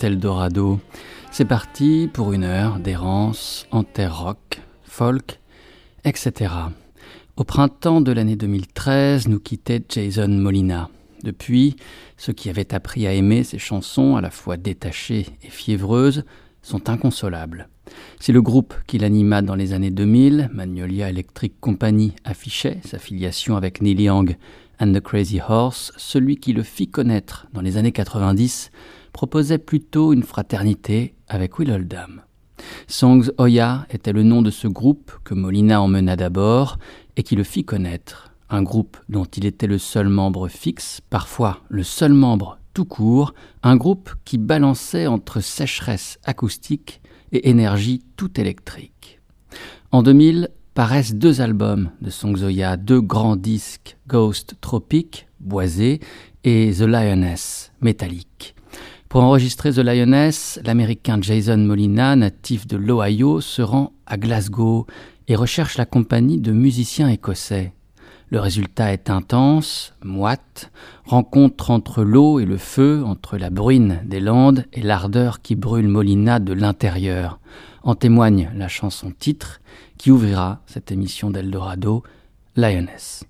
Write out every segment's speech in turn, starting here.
c'est Eldorado. C'est parti pour une heure d'errance en terre rock, folk, etc. Au printemps de l'année 2013, nous quittait Jason Molina. Depuis, ceux qui avaient appris à aimer ses chansons, à la fois détachées et fiévreuses, sont inconsolables. Si le groupe qu'il anima dans les années 2000, Magnolia Electric Company, affichait sa filiation avec Neil Young and the Crazy Horse, celui qui le fit connaître dans les années 90 proposait plutôt une fraternité avec Will Oldham. Songs Oya était le nom de ce groupe que Molina emmena d'abord et qui le fit connaître, un groupe dont il était le seul membre fixe, parfois le seul membre tout court, un groupe qui balançait entre sécheresse acoustique et énergie tout électrique. En 2000, paraissent deux albums de Songzoya, deux grands disques, Ghost Tropic, boisé, et The Lioness, métallique. Pour enregistrer The Lioness, l'américain Jason Molina, natif de l'Ohio, se rend à Glasgow et recherche la compagnie de musiciens écossais. Le résultat est intense, moite, rencontre entre l'eau et le feu, entre la bruine des landes et l'ardeur qui brûle Molina de l'intérieur. En témoigne la chanson titre qui ouvrira cette émission d'Eldorado, Lioness.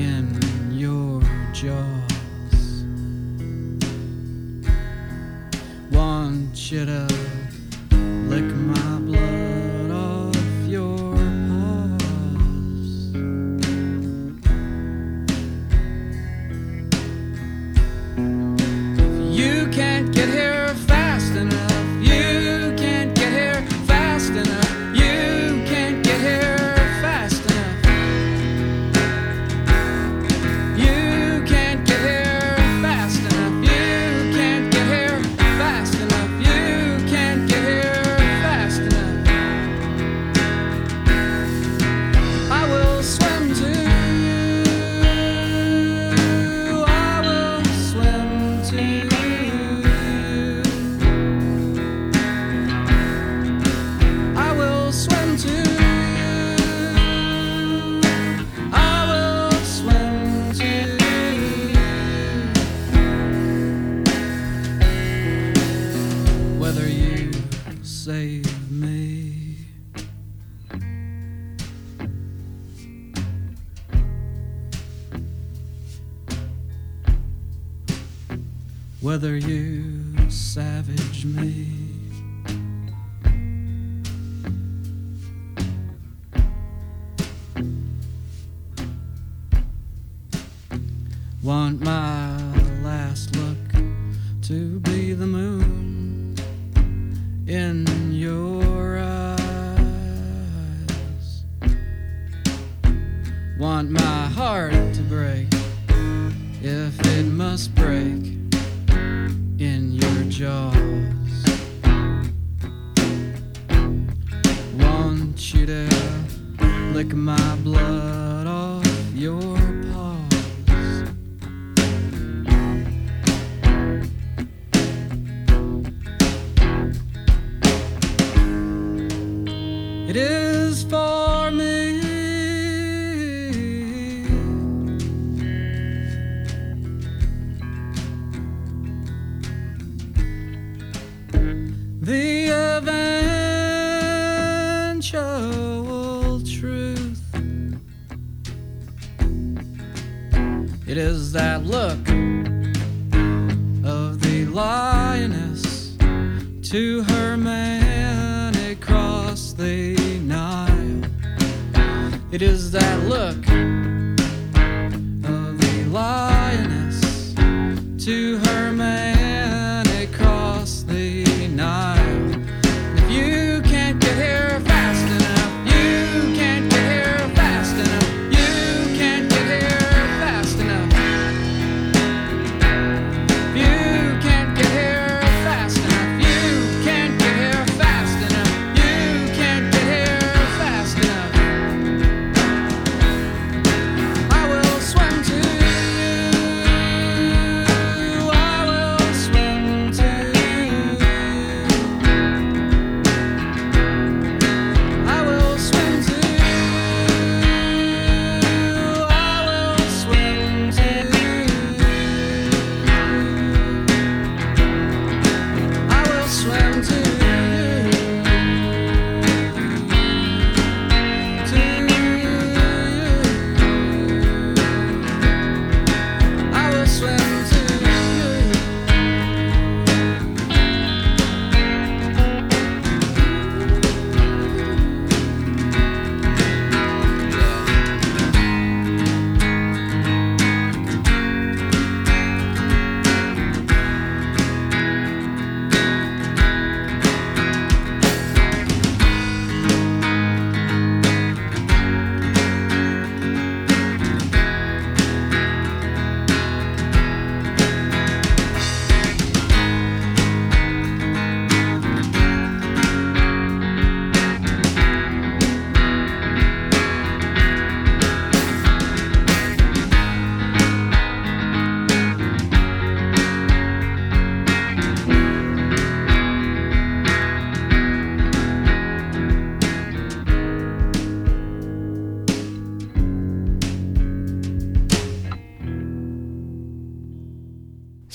In your jaws. Want you to must break in your jaws. Want you to lick my blood. To her man across the Nile. It is that look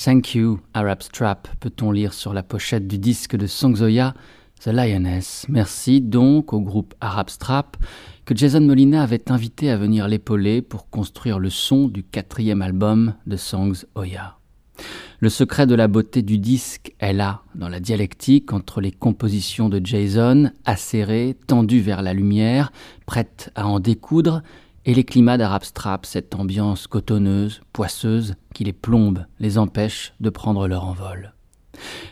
Thank you, Arab Strap, peut-on lire sur la pochette du disque de Songzoya, The Lioness? Merci donc au groupe Arab Strap que Jason Molina avait invité à venir l'épauler pour construire le son du quatrième album de Songs Oya. Le secret de la beauté du disque est là, dans la dialectique entre les compositions de Jason, acérées, tendues vers la lumière, prêtes à en découdre, et les climats d'Arab Strap, cette ambiance cotonneuse, poisseuse, qui les plombe, les empêche de prendre leur envol.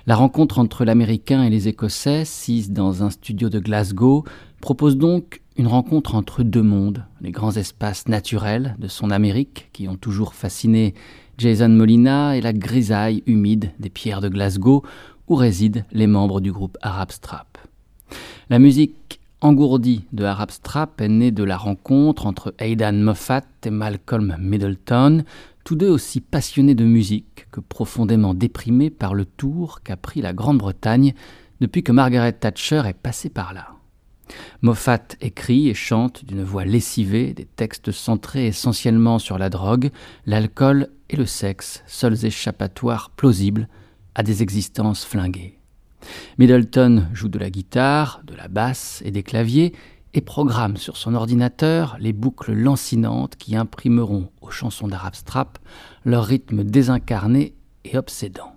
La rencontre entre l'Américain et les Écossais, sise dans un studio de Glasgow, propose donc une rencontre entre deux mondes, les grands espaces naturels de son Amérique, qui ont toujours fasciné Jason Molina, et la grisaille humide des pierres de Glasgow, où résident les membres du groupe Arab Strap. La musique engourdie de Arab Strap est née de la rencontre entre Aidan Moffat et Malcolm Middleton, tous deux aussi passionnés de musique que profondément déprimés par le tour qu'a pris la Grande-Bretagne depuis que Margaret Thatcher est passée par là. Moffat écrit et chante d'une voix lessivée des textes centrés essentiellement sur la drogue, l'alcool et le sexe, seuls échappatoires plausibles à des existences flinguées. Middleton joue de la guitare, de la basse et des claviers et programme sur son ordinateur les boucles lancinantes qui imprimeront aux chansons d'Arab Strap leur rythme désincarné et obsédant.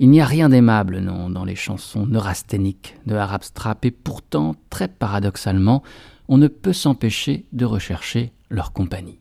Il n'y a rien d'aimable, non, dans les chansons neurasthéniques de Arab Strap, et pourtant, très paradoxalement, on ne peut s'empêcher de rechercher leur compagnie.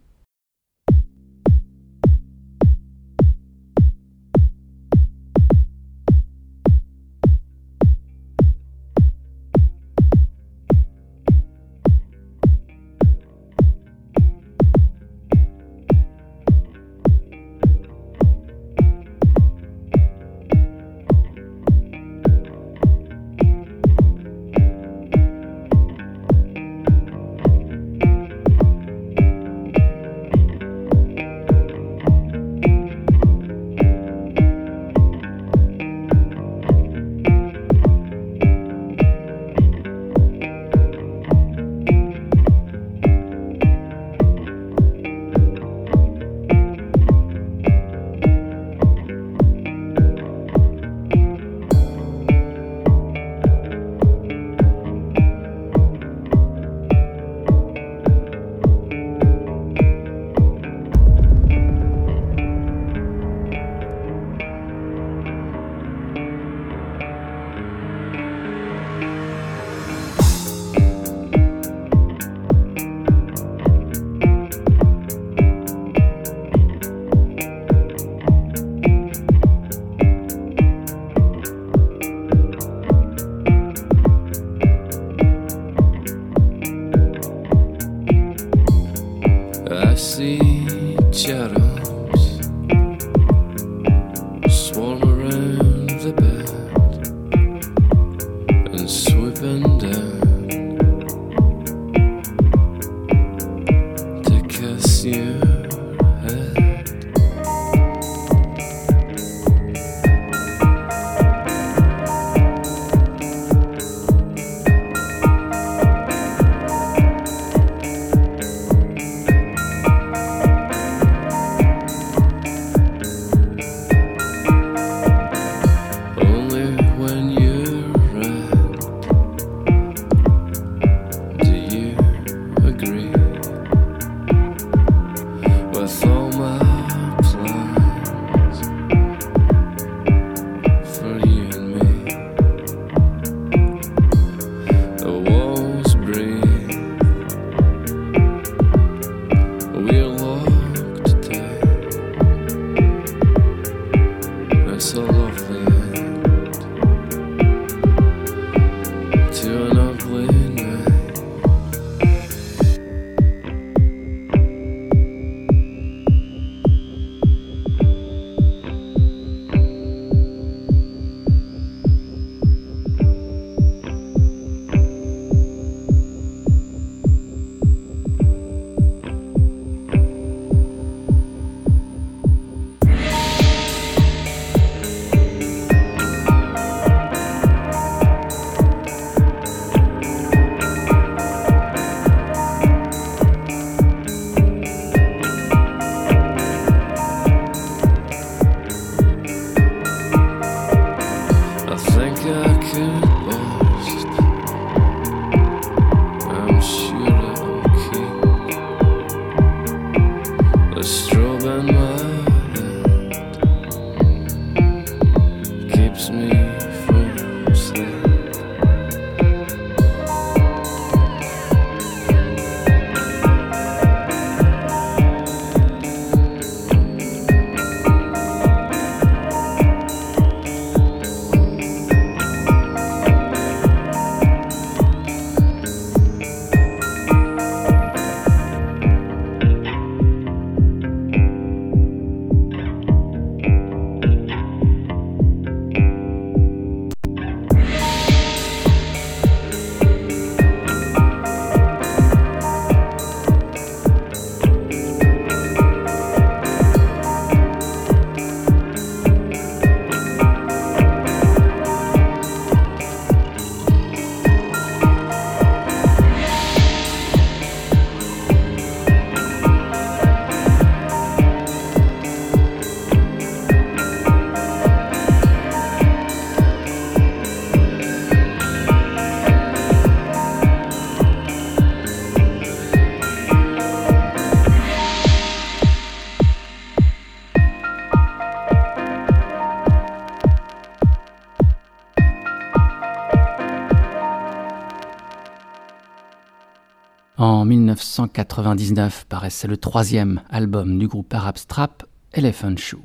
1999 paraissait le troisième album du groupe Arab Strap, Elephant Shoe.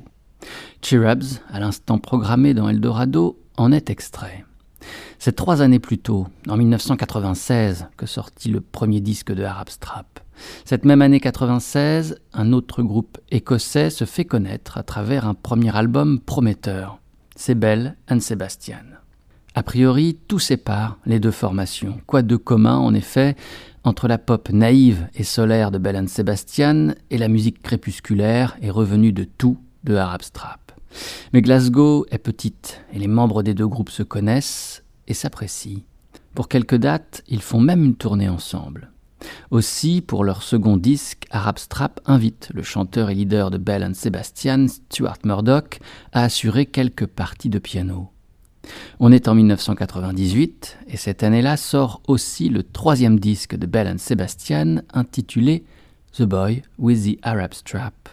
Cherubs, à l'instant programmé dans Eldorado, en est extrait. C'est trois années plus tôt, en 1996, que sortit le premier disque de Arab Strap. Cette même année 96, un autre groupe écossais se fait connaître à travers un premier album prometteur, C'est Bell and Sebastian. A priori, tout sépare les deux formations. Quoi de commun, en effet, entre la pop naïve et solaire de Bell and Sebastian et la musique crépusculaire et revenue de tout de Arab Strap. Mais Glasgow est petite et les membres des deux groupes se connaissent et s'apprécient. Pour quelques dates, ils font même une tournée ensemble. Aussi, pour leur second disque, Arab Strap invite le chanteur et leader de Bell and Sebastian, Stuart Murdoch, à assurer quelques parties de piano. On est en 1998 et cette année-là sort aussi le troisième disque de Bell and Sebastian intitulé The Boy with the Arab Strap.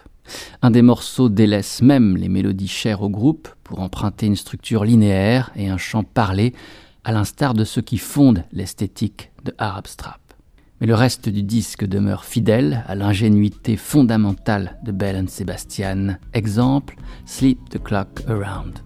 Un des morceaux délaisse même les mélodies chères au groupe pour emprunter une structure linéaire et un chant parlé, à l'instar de ceux qui fondent l'esthétique de Arab Strap. Mais le reste du disque demeure fidèle à l'ingénuité fondamentale de Bell and Sebastian. Exemple, Sleep the Clock Around.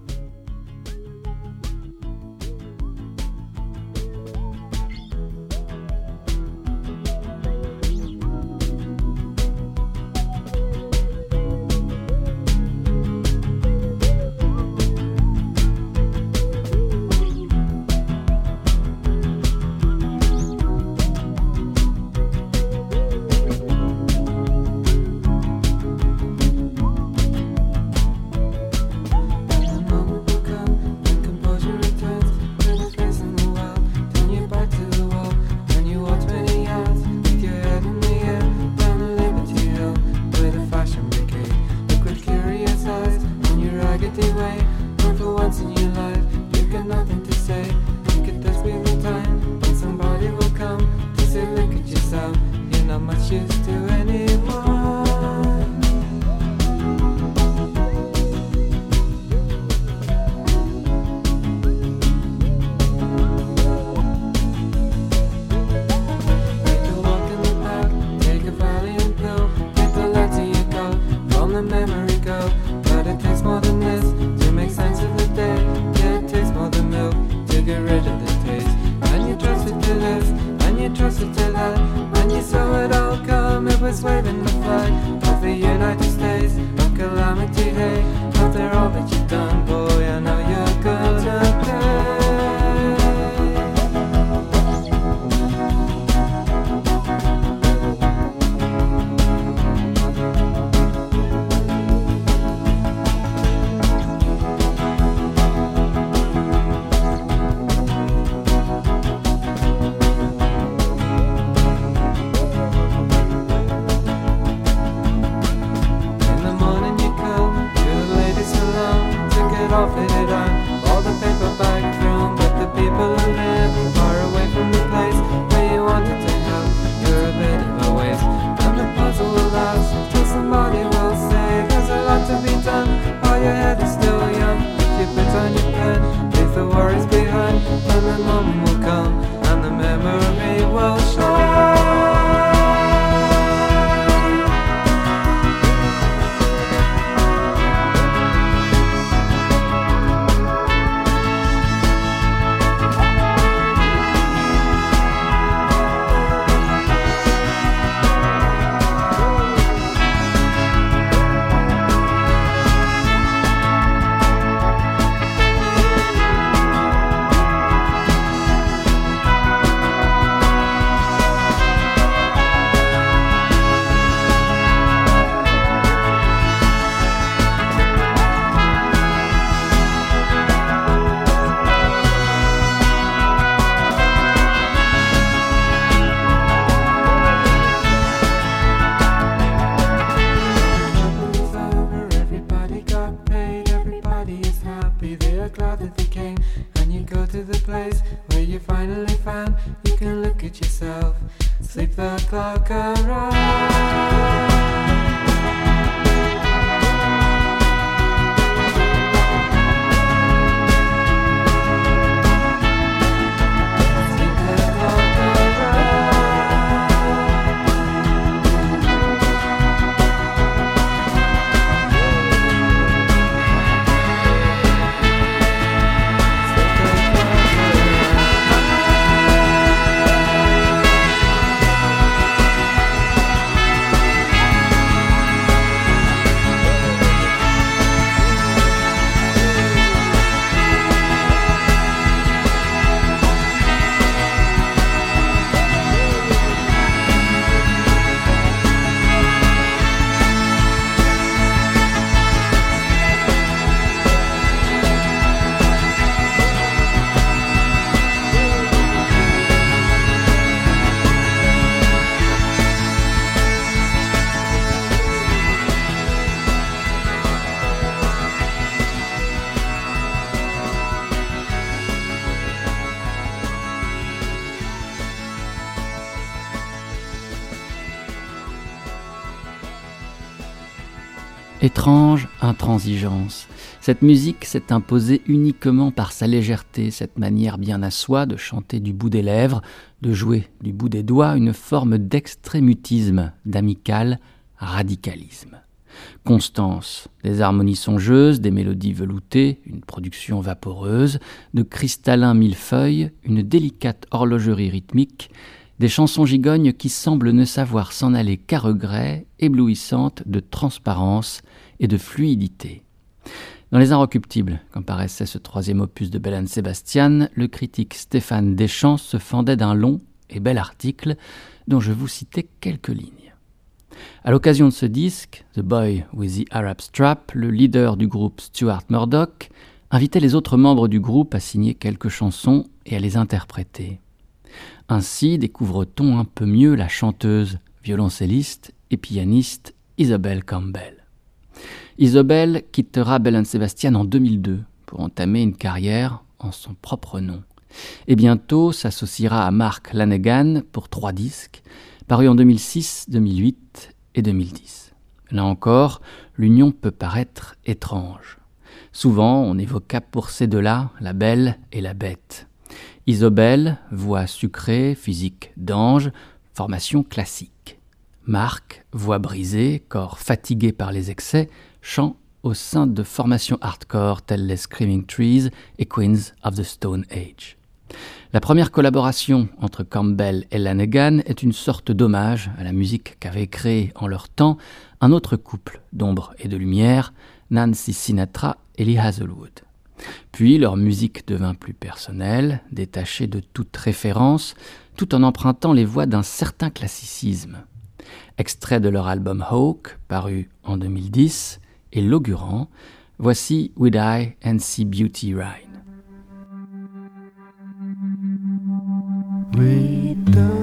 Glad that they came. And you go to the place where you finally found you can look at yourself, sleep the clock around. Cette musique s'est imposée uniquement par sa légèreté, cette manière bien à soi de chanter du bout des lèvres, de jouer du bout des doigts une forme d'extrémutisme, d'amical radicalisme. Constance, des harmonies songeuses, des mélodies veloutées, une production vaporeuse, de cristallins millefeuilles, une délicate horlogerie rythmique, des chansons gigognes qui semblent ne savoir s'en aller qu'à regret, éblouissantes de transparence et de fluidité. Dans Les Inrecuptibles, quand paraissait ce troisième opus de Belen Sébastian, le critique Stéphane Deschamps se fendait d'un long et bel article dont je vous citais quelques lignes. À l'occasion de ce disque, The Boy with the Arab Strap, le leader du groupe Stuart Murdoch invitait les autres membres du groupe à signer quelques chansons et à les interpréter. Ainsi découvre-t-on un peu mieux la chanteuse, violoncelliste et pianiste Isabelle Campbell. Isabelle quittera Bell Sebastian en 2002 pour entamer une carrière en son propre nom. Et bientôt s'associera à Mark Lanegan pour trois disques, paru en 2006, 2008 et 2010. Là encore, l'union peut paraître étrange. Souvent, on évoqua pour ces deux-là la belle et la bête. Isobel, voix sucrée, physique d'ange, formation classique. Marc, voix brisée, corps fatigué par les excès, chant au sein de formations hardcore telles les Screaming Trees et Queens of the Stone Age. La première collaboration entre Campbell et Lanegan est une sorte d'hommage à la musique qu'avait créée en leur temps un autre couple d'ombre et de lumière, Nancy Sinatra et Lee Hazelwood. Puis leur musique devint plus personnelle, détachée de toute référence, tout en empruntant les voix d'un certain classicisme. Extrait de leur album Hawk, paru en 2010, et l'augurant, voici With I and See Beauty Ride. We die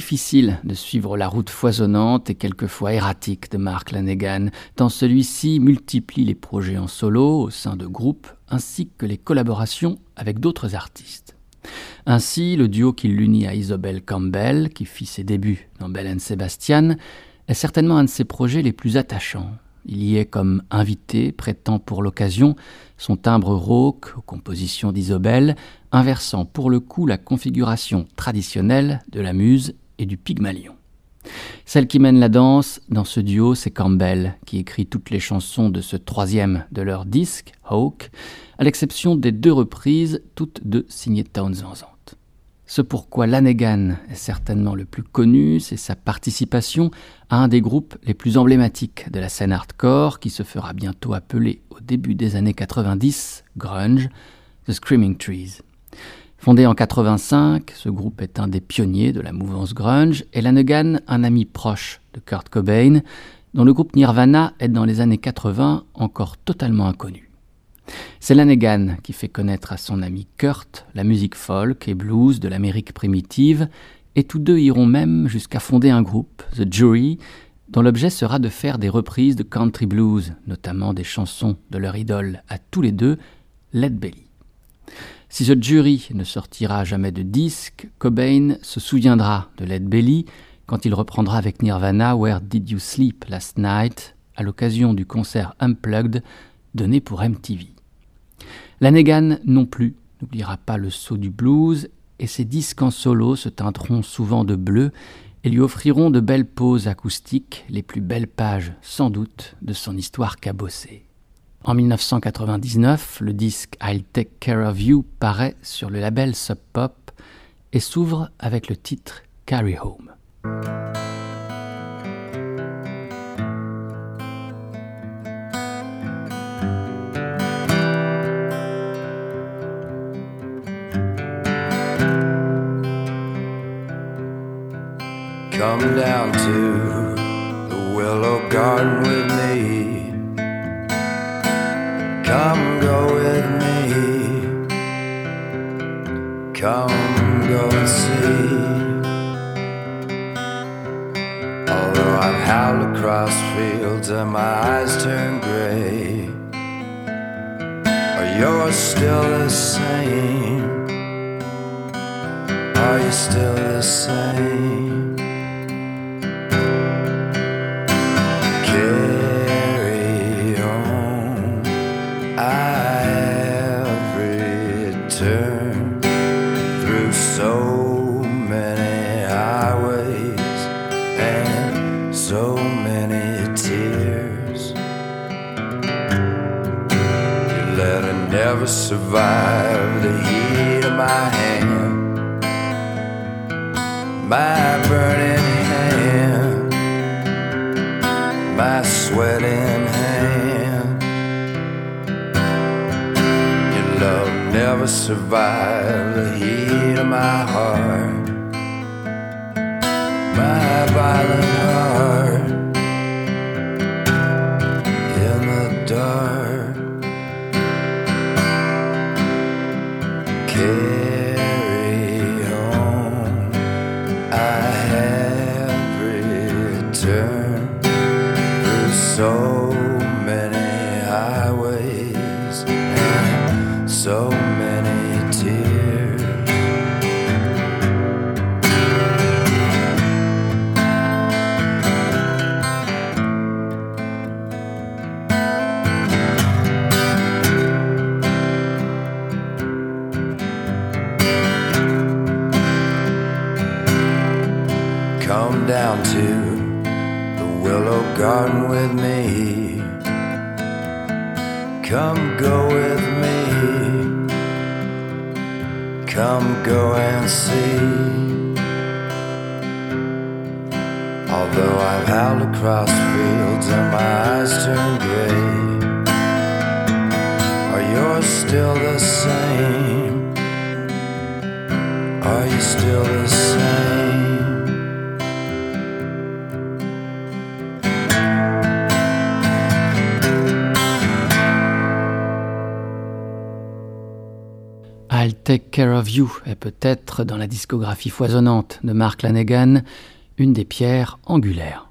difficile de suivre la route foisonnante et quelquefois erratique de Mark Lanegan, tant celui-ci multiplie les projets en solo au sein de groupes ainsi que les collaborations avec d'autres artistes. Ainsi, le duo qui l'unit à Isobel Campbell, qui fit ses débuts dans Bell and Sebastian, est certainement un de ses projets les plus attachants. Il y est comme invité, prêtant pour l'occasion son timbre rauque aux compositions d'Isobel, inversant pour le coup la configuration traditionnelle de la muse et du pygmalion. Celle qui mène la danse dans ce duo, c'est Campbell, qui écrit toutes les chansons de ce troisième de leur disque, Hawk, à l'exception des deux reprises, toutes deux signées Townsend. Ce pourquoi Lanegan est certainement le plus connu, c'est sa participation à un des groupes les plus emblématiques de la scène hardcore qui se fera bientôt appeler au début des années 90 grunge, The Screaming Trees. Fondé en 85, ce groupe est un des pionniers de la mouvance grunge et Lanegan un ami proche de Kurt Cobain, dont le groupe Nirvana est dans les années 80 encore totalement inconnu. C'est Lanegan qui fait connaître à son ami Kurt la musique folk et blues de l'Amérique primitive, et tous deux iront même jusqu'à fonder un groupe, The Jury, dont l'objet sera de faire des reprises de country blues, notamment des chansons de leur idole à tous les deux, Led Belly. Si ce jury ne sortira jamais de disque, Cobain se souviendra de Led Belly quand il reprendra avec Nirvana Where Did You Sleep Last Night à l'occasion du concert Unplugged donné pour MTV. Lanegan non plus n'oubliera pas le saut du blues et ses disques en solo se teinteront souvent de bleu et lui offriront de belles pauses acoustiques, les plus belles pages sans doute de son histoire cabossée. En 1999, le disque I'll Take Care of You paraît sur le label Sub Pop et s'ouvre avec le titre Carry Home. Come go with me. Come go and see. Although I've howled across fields and my eyes turn gray, are yours still the same? Are you still the same? Never survived the heat of my hand, my burning hand. My sweating hand. Your love never survived the heat of my heart, my violent heart Come go and see. Although I've howled across fields and my eyes turn gray, are yours still the same? Are you still the same? Take Care of You est peut-être dans la discographie foisonnante de Mark Lanegan une des pierres angulaires.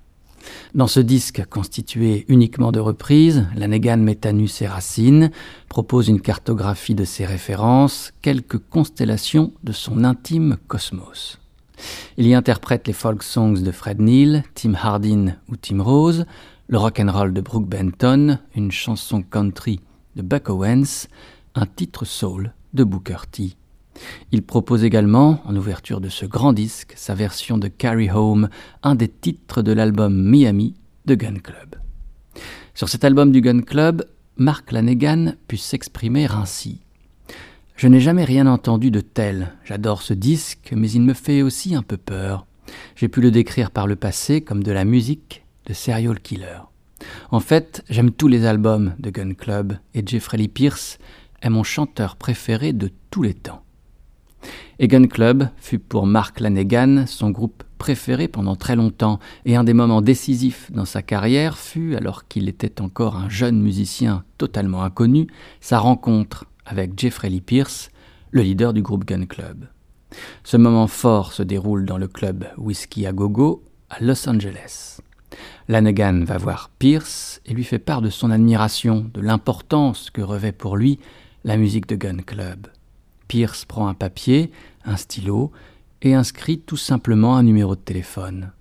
Dans ce disque constitué uniquement de reprises, Lanegan met à nu ses racines, propose une cartographie de ses références, quelques constellations de son intime cosmos. Il y interprète les folk songs de Fred Neil, Tim Hardin ou Tim Rose, le rock and roll de Brooke Benton, une chanson country de Buck Owens, un titre soul de Booker T. Il propose également, en ouverture de ce grand disque, sa version de Carry Home, un des titres de l'album Miami de Gun Club. Sur cet album du Gun Club, Mark Lanegan put s'exprimer ainsi. Je n'ai jamais rien entendu de tel. J'adore ce disque, mais il me fait aussi un peu peur. J'ai pu le décrire par le passé comme de la musique de serial killer. En fait, j'aime tous les albums de Gun Club et Jeffrey Lee Pierce est mon chanteur préféré de tous les temps. Et Gun Club fut pour Mark Lanegan son groupe préféré pendant très longtemps et un des moments décisifs dans sa carrière fut, alors qu'il était encore un jeune musicien totalement inconnu, sa rencontre avec Jeffrey Lee Pierce, le leader du groupe Gun Club. Ce moment fort se déroule dans le club Whiskey à Gogo à Los Angeles. Lanegan va voir Pierce et lui fait part de son admiration, de l'importance que revêt pour lui la musique de Gun Club. Pierce prend un papier, un stylo et inscrit tout simplement un numéro de téléphone.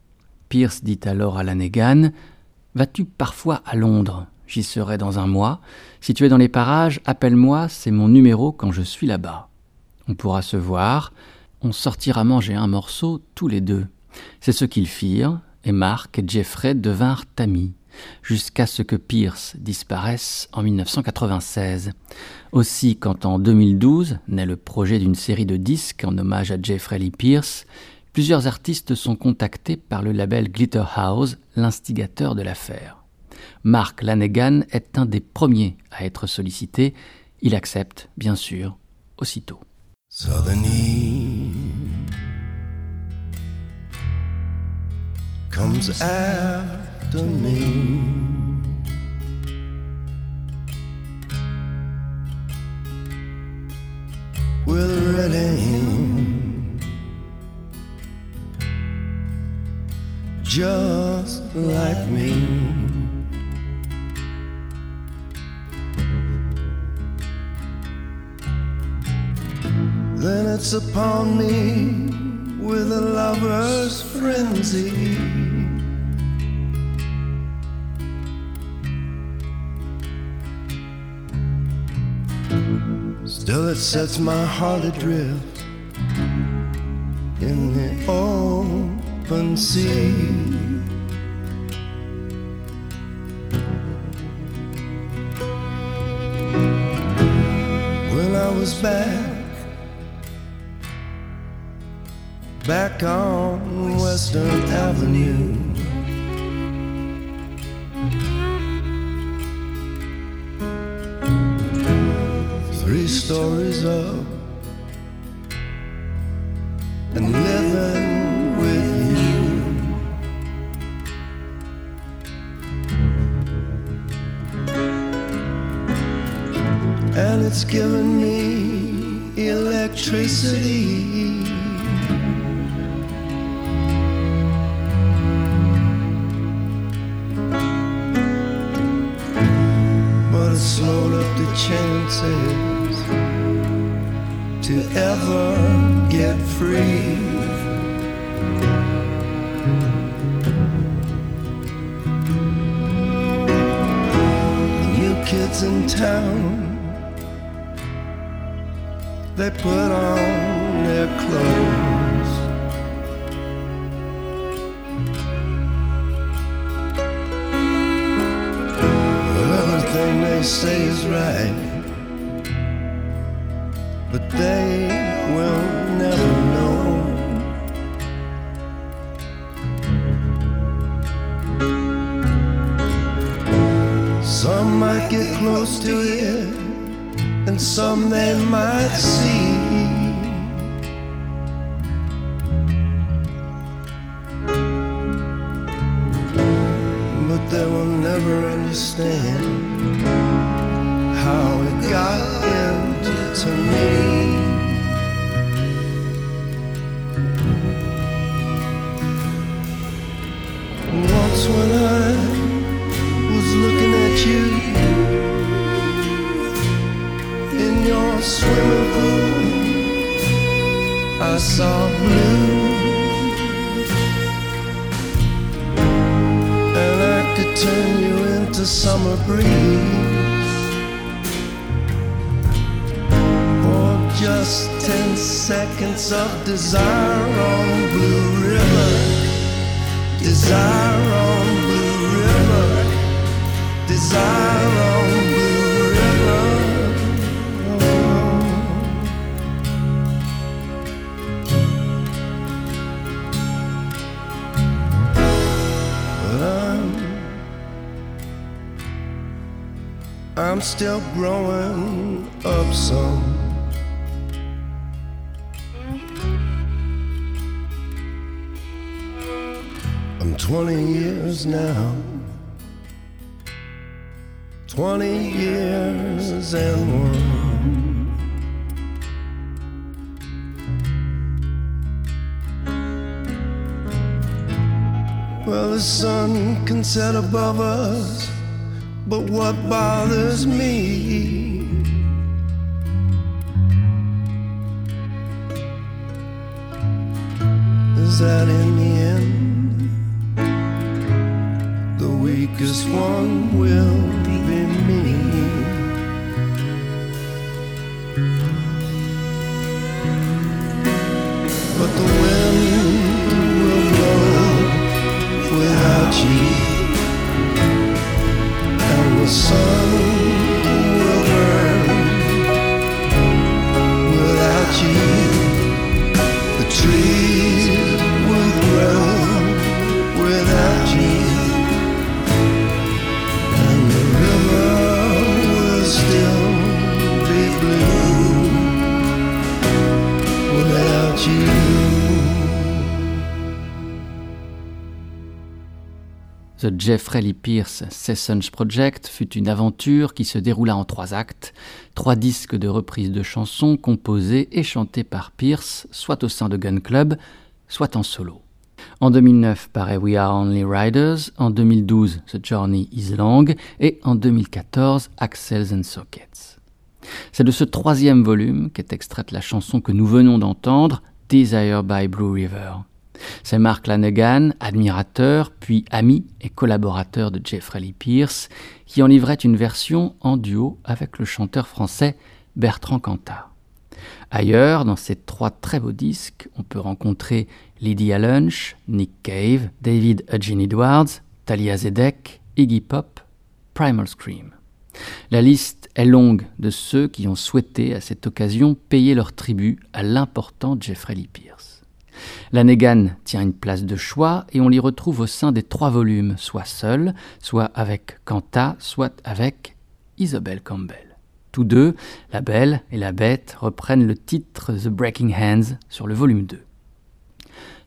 Pierce dit alors à Lanegan Vas-tu parfois à Londres? J'y serai dans un mois. Si tu es dans les parages, appelle-moi, c'est mon numéro quand je suis là-bas. On pourra se voir, on sortira manger un morceau tous les deux. C'est ce qu'ils firent, et Mark et Jeffrey devinrent amis, jusqu'à ce que Pierce disparaisse en 1996. Aussi, quand en 2012 naît le projet d'une série de disques en hommage à Jeffrey Lee Pierce, plusieurs artistes sont contactés par le label Glitter House, l'instigateur de l'affaire. Mark Lanegan est un des premiers à être sollicité. Il accepte, bien sûr, aussitôt. Me. With a red hand, just like me. Then it's upon me with a lover's frenzy. Still, it sets my heart adrift in the open sea. When I was back back on Western Avenue. Three stories up and living with you. And it's given me electricity. but it slowed up the chances to ever get free. New kids in town, they put on understand how it got into me. Summer breeze for just ten seconds of desire on Blue River. Desire on Blue River. Desire on Blue I'm still growing up some. I'm 20 years now. 20 years and one. Well, the sun can set above us, but what bothers me is that in the end, the weakest one will be me. Jeffrey Lee Pierce Sessions Project fut une aventure qui se déroula en trois actes, trois disques de reprises de chansons composées et chantées par Pierce, soit au sein de Gun Club, soit en solo. En 2009 paraît We Are Only Riders, en 2012 The Journey Is Long et en 2014 Axles and Sockets. C'est de ce troisième volume qu'est extraite la chanson que nous venons d'entendre, Desire by Blue River. C'est Mark Lanegan, admirateur, puis ami et collaborateur de Jeffrey Lee Pierce, qui en livrait une version en duo avec le chanteur français Bertrand Cantat. Ailleurs, dans ces trois très beaux disques, on peut rencontrer Lydia Lunch, Nick Cave, David Eugene Edwards, Talia Zedek, Iggy Pop, Primal Scream. La liste est longue de ceux qui ont souhaité à cette occasion payer leur tribut à l'important Jeffrey Lee Pierce. Lanegan tient une place de choix et on l'y retrouve au sein des trois volumes, soit seul, soit avec Kanta, soit avec Isabelle Campbell. Tous deux, la belle et la bête, reprennent le titre The Breaking Hands sur le volume 2.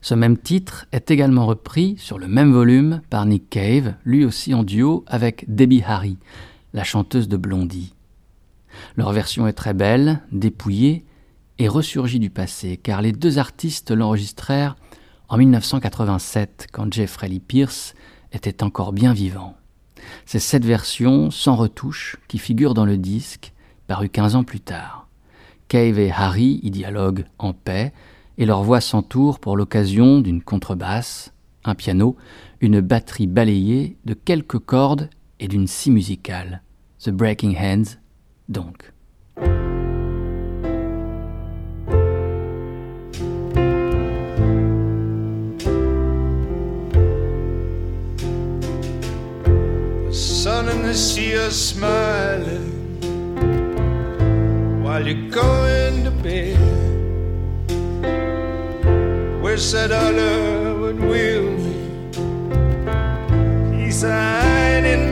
Ce même titre est également repris sur le même volume par Nick Cave, lui aussi en duo avec Debbie Harry, la chanteuse de Blondie. Leur version est très belle, dépouillée et ressurgie du passé, car les deux artistes l'enregistrèrent en 1987, quand Jeffrey Lee Pierce était encore bien vivant. C'est cette version, sans retouche, qui figure dans le disque, paru 15 ans plus tard. Cave et Harry y dialoguent en paix, et leur voix s'entoure pour l'occasion d'une contrebasse, un piano, une batterie balayée de quelques cordes et d'une scie musicale. The Breaking Hands, donc. see you smiling while you're going to bed. Wish that other would will me. He's signing.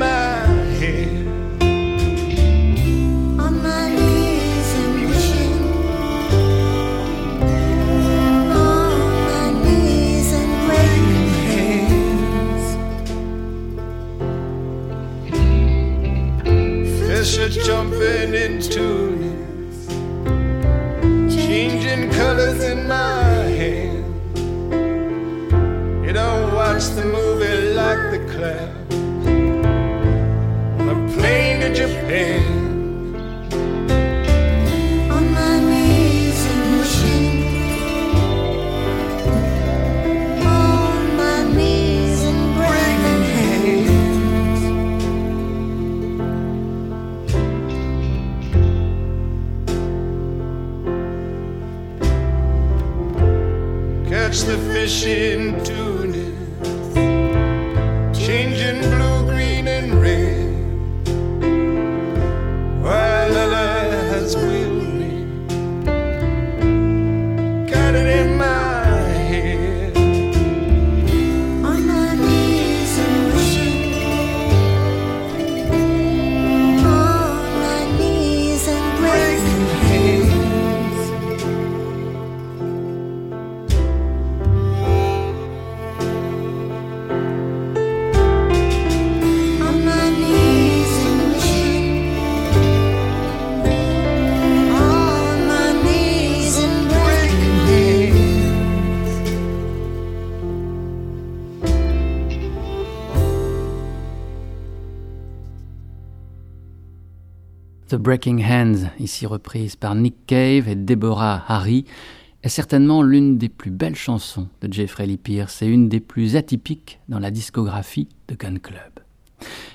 Hands. Fish are jumping in tunes, changing colors in my hand. You don't watch the movie like the clouds on a plane to Japan. Breaking Hands, ici reprise par Nick Cave et Deborah Harry, est certainement l'une des plus belles chansons de Jeffrey Lee Pierce et une des plus atypiques dans la discographie de Gun Club.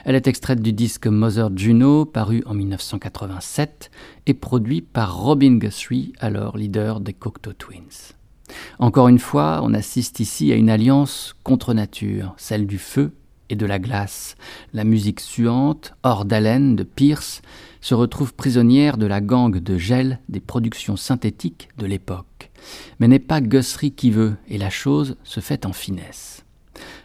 Elle est extraite du disque Mother Juno, paru en 1987, et produit par Robin Guthrie, alors leader des Cocteau Twins. Encore une fois, on assiste ici à une alliance contre nature, celle du feu et de la glace. La musique suante, hors d'haleine de Pierce, se retrouve prisonnière de la gangue de gel des productions synthétiques de l'époque. Mais n'est pas Guthrie qui veut, et la chose se fait en finesse.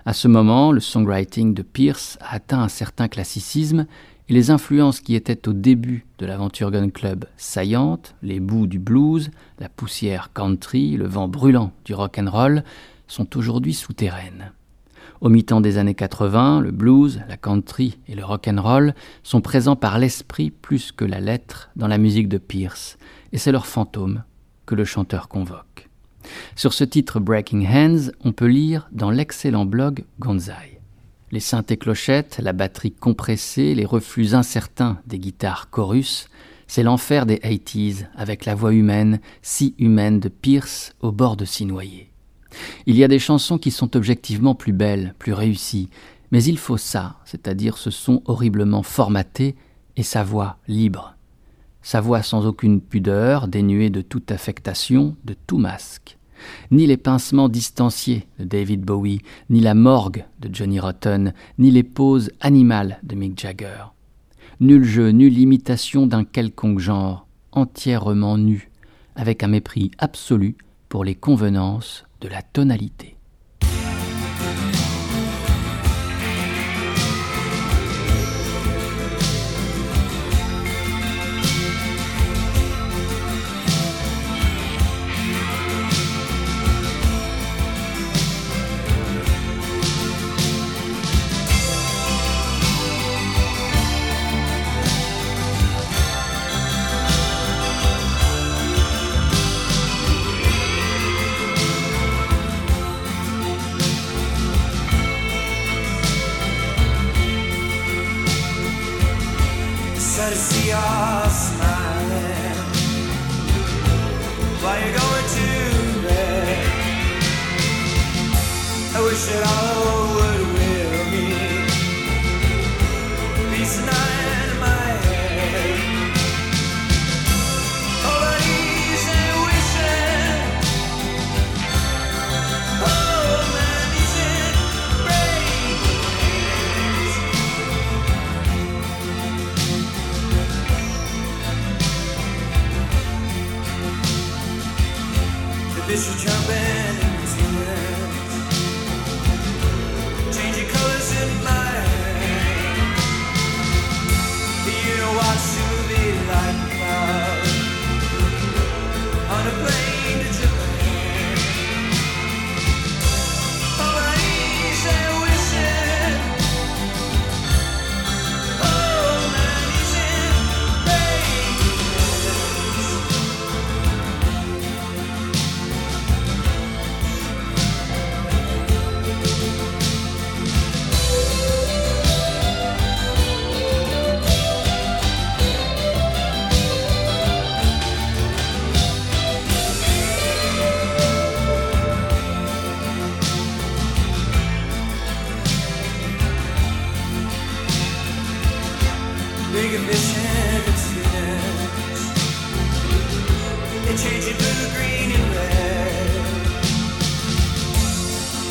À ce moment, le songwriting de Pierce a atteint un certain classicisme et les influences qui étaient au début de l'aventure Gun Club saillantes, les bouts du blues, la poussière country, le vent brûlant du rock and roll, sont aujourd'hui souterraines. Au mi-temps des années 80, le blues, la country et le rock and roll sont présents par l'esprit plus que la lettre dans la musique de Pierce, et c'est leur fantôme que le chanteur convoque. Sur ce titre Breaking Hands, on peut lire dans l'excellent blog Gonzai. Les synthés clochettes, la batterie compressée, les reflux incertains des guitares chorus, c'est l'enfer des 80s avec la voix humaine, si humaine de Pierce au bord de s'y noyer. Il y a des chansons qui sont objectivement plus belles, plus réussies, mais il faut ça, c'est-à-dire ce son horriblement formaté et sa voix libre. Sa voix sans aucune pudeur, dénuée de toute affectation, de tout masque. Ni les pincements distanciés de David Bowie, ni la morgue de Johnny Rotten, ni les poses animales de Mick Jagger. Nul jeu, nulle imitation d'un quelconque genre, entièrement nu, avec un mépris absolu pour les convenances de la tonalité.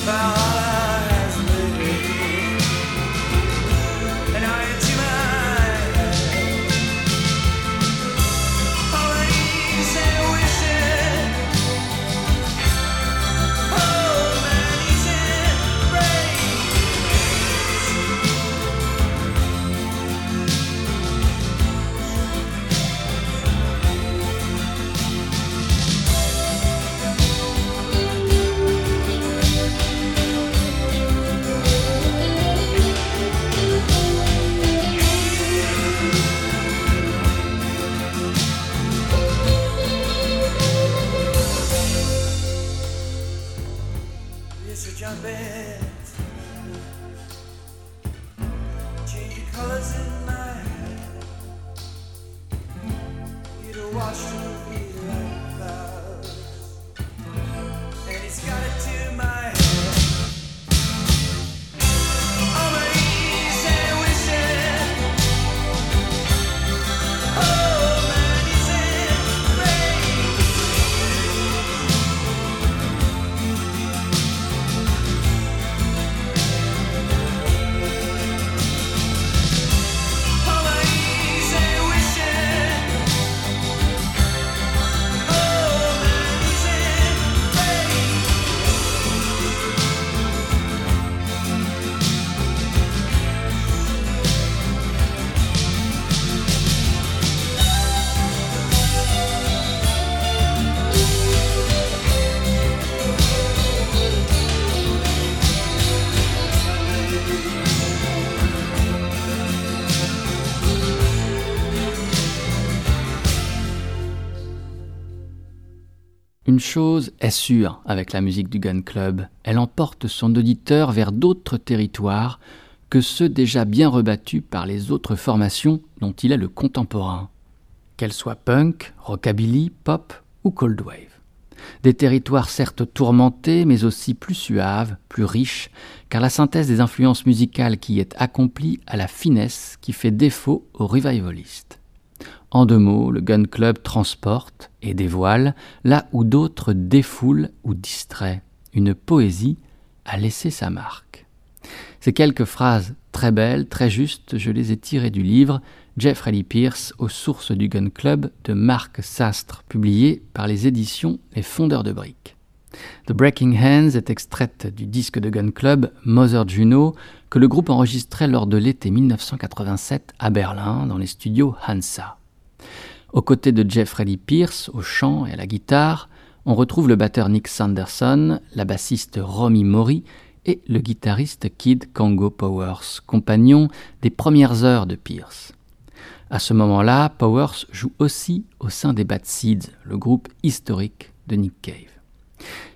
about Chose est sûre avec la musique du Gun Club, elle emporte son auditeur vers d'autres territoires que ceux déjà bien rebattus par les autres formations dont il est le contemporain. Qu'elles soient punk, rockabilly, pop ou cold wave. Des territoires certes tourmentés, mais aussi plus suaves, plus riches, car la synthèse des influences musicales qui y est accomplie a la finesse qui fait défaut aux revivalistes. En deux mots, le Gun Club transporte et dévoile là où d'autres défoulent ou distraient. Une poésie a laissé sa marque. Ces quelques phrases très belles, très justes, je les ai tirées du livre Jeffrey Pierce aux sources du Gun Club de Marc Sastre, publié par les éditions Les Fondeurs de Briques. The Breaking Hands est extraite du disque de Gun Club Mother Juno que le groupe enregistrait lors de l'été 1987 à Berlin dans les studios Hansa. Aux côtés de Jeffrey Lee Pierce au chant et à la guitare, on retrouve le batteur Nick Sanderson, la bassiste Romy Mori et le guitariste Kid Congo Powers, compagnon des premières heures de Pierce. À ce moment-là, Powers joue aussi au sein des Bad Seeds, le groupe historique de Nick Cave.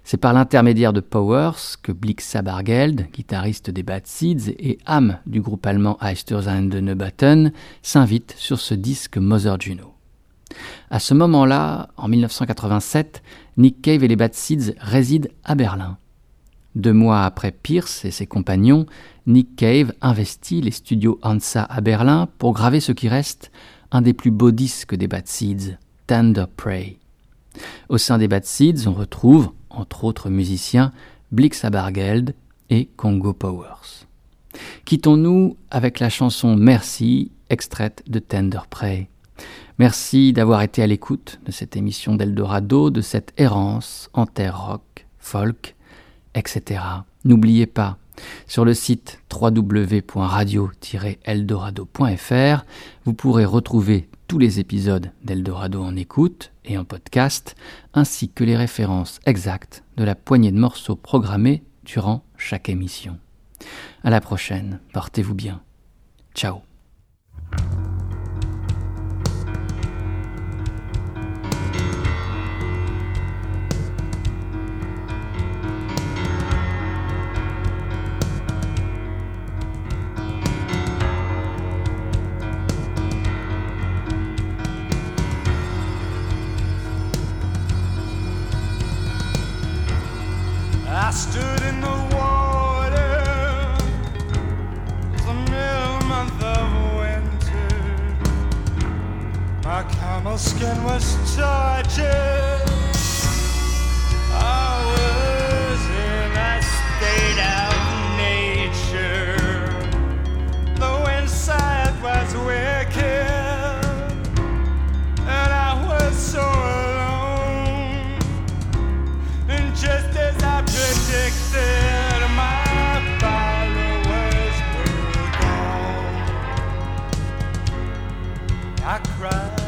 C'est par l'intermédiaire de Powers que Blixa Bargeld, guitariste des Bad Seeds et âme du groupe allemand Eistersheim Neubatten, s'invite sur ce disque Mother Juno. À ce moment-là, en 1987, Nick Cave et les Bad Seeds résident à Berlin. Deux mois après Pierce et ses compagnons, Nick Cave investit les studios Hansa à Berlin pour graver ce qui reste un des plus beaux disques des Bad Seeds, Tender Prey. Au sein des Bad Seeds, on retrouve, entre autres musiciens, Blix Abargeld et Congo Powers. Quittons-nous avec la chanson Merci, extraite de Tender Prey. Merci d'avoir été à l'écoute de cette émission d'Eldorado, de cette errance en terre rock, folk, etc. N'oubliez pas, sur le site www.radio-eldorado.fr, vous pourrez retrouver tous les épisodes d'Eldorado en écoute et en podcast, ainsi que les références exactes de la poignée de morceaux programmés durant chaque émission. À la prochaine, portez-vous bien. Ciao. I cried